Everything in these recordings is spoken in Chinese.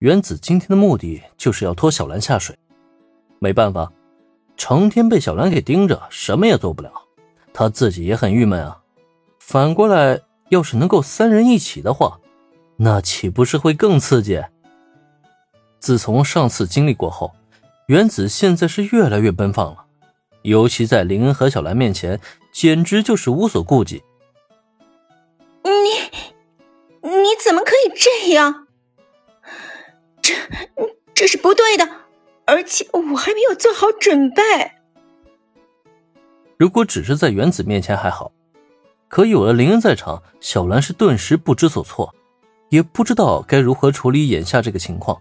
原子今天的目的就是要拖小兰下水。没办法，成天被小兰给盯着，什么也做不了，他自己也很郁闷啊。反过来，要是能够三人一起的话，那岂不是会更刺激？自从上次经历过后，原子现在是越来越奔放了，尤其在林恩和小兰面前，简直就是无所顾忌。你，你怎么可以这样？这，这是不对的，而且我还没有做好准备。如果只是在原子面前还好，可有了林恩在场，小兰是顿时不知所措，也不知道该如何处理眼下这个情况。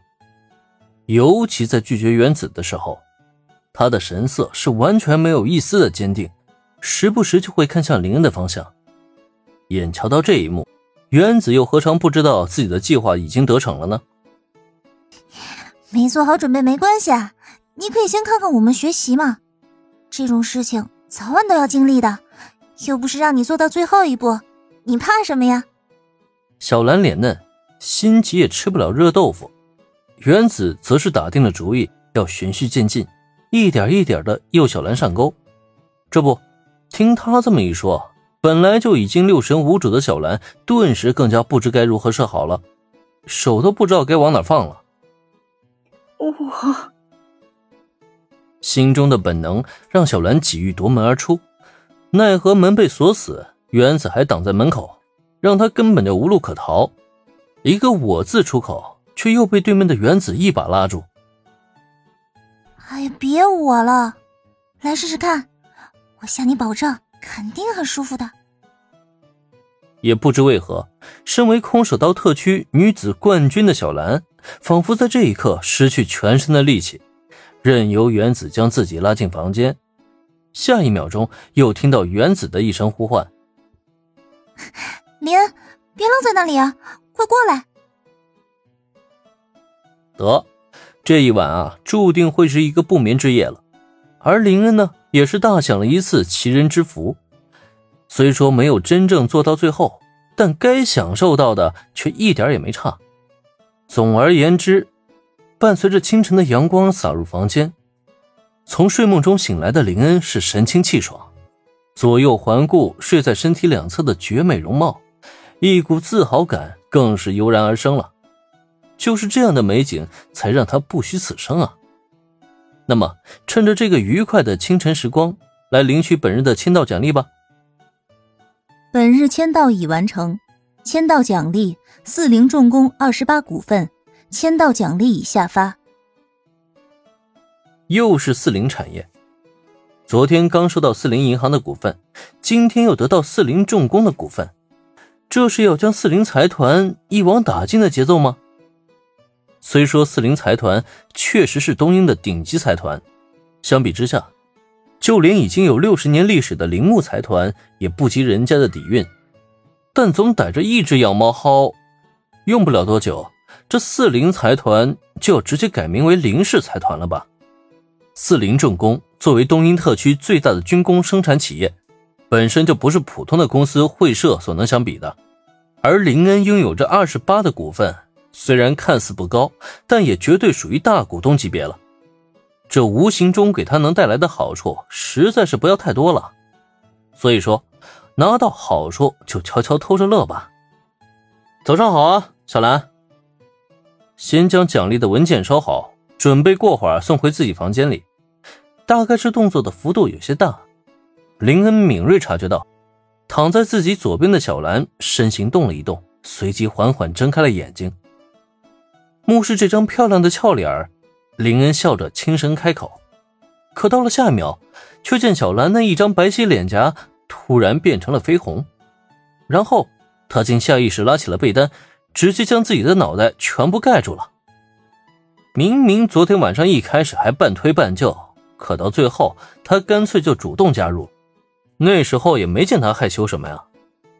尤其在拒绝原子的时候，他的神色是完全没有一丝的坚定，时不时就会看向林恩的方向。眼瞧到这一幕，原子又何尝不知道自己的计划已经得逞了呢？没做好准备没关系啊，你可以先看看我们学习嘛。这种事情早晚都要经历的，又不是让你做到最后一步，你怕什么呀？小兰脸嫩，心急也吃不了热豆腐。原子则是打定了主意，要循序渐进，一点一点的诱小兰上钩。这不，听他这么一说，本来就已经六神无主的小兰，顿时更加不知该如何是好了，手都不知道该往哪放了。我 心中的本能让小兰几欲夺门而出，奈何门被锁死，原子还挡在门口，让她根本就无路可逃。一个“我”字出口，却又被对面的原子一把拉住。哎呀，别我了，来试试看，我向你保证，肯定很舒服的。也不知为何，身为空手道特区女子冠军的小兰。仿佛在这一刻失去全身的力气，任由原子将自己拉进房间。下一秒钟，又听到原子的一声呼唤：“林恩，别愣在那里啊，快过来！”得，这一晚啊，注定会是一个不眠之夜了。而林恩呢，也是大享了一次奇人之福。虽说没有真正做到最后，但该享受到的却一点也没差。总而言之，伴随着清晨的阳光洒入房间，从睡梦中醒来的林恩是神清气爽，左右环顾睡在身体两侧的绝美容貌，一股自豪感更是油然而生了。就是这样的美景，才让他不虚此生啊！那么，趁着这个愉快的清晨时光，来领取本日的签到奖励吧。本日签到已完成。签到奖励：四零重工二十八股份。签到奖励已下发。又是四零产业，昨天刚收到四零银行的股份，今天又得到四零重工的股份，这是要将四零财团一网打尽的节奏吗？虽说四零财团确实是东英的顶级财团，相比之下，就连已经有六十年历史的铃木财团也不及人家的底蕴。但总逮着一只养猫薅，用不了多久，这四零财团就要直接改名为林氏财团了吧？四零重工作为东英特区最大的军工生产企业，本身就不是普通的公司会社所能相比的。而林恩拥有着二十八的股份，虽然看似不高，但也绝对属于大股东级别了。这无形中给他能带来的好处，实在是不要太多了。所以说。拿到好处就悄悄偷着乐吧。早上好啊，小兰。先将奖励的文件收好，准备过会儿送回自己房间里。大概是动作的幅度有些大，林恩敏锐察觉到，躺在自己左边的小兰身形动了一动，随即缓缓睁开了眼睛。目视这张漂亮的俏脸儿，林恩笑着轻声开口，可到了下一秒，却见小兰那一张白皙脸颊。突然变成了绯红，然后他竟下意识拉起了被单，直接将自己的脑袋全部盖住了。明明昨天晚上一开始还半推半就，可到最后他干脆就主动加入，那时候也没见他害羞什么呀，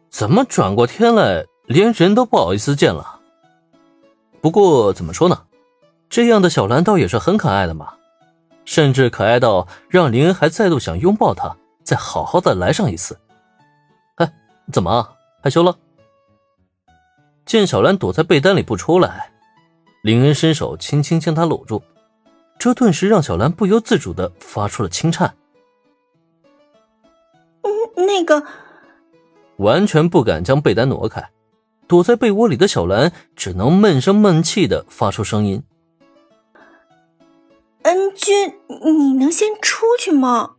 怎么转过天来连人都不好意思见了？不过怎么说呢，这样的小兰倒也是很可爱的嘛，甚至可爱到让林恩还再度想拥抱她。再好好的来上一次。哎，怎么害羞了？见小兰躲在被单里不出来，林恩伸手轻轻将她搂住，这顿时让小兰不由自主的发出了轻颤。嗯，那个，完全不敢将被单挪开，躲在被窝里的小兰只能闷声闷气的发出声音：“恩君，你能先出去吗？”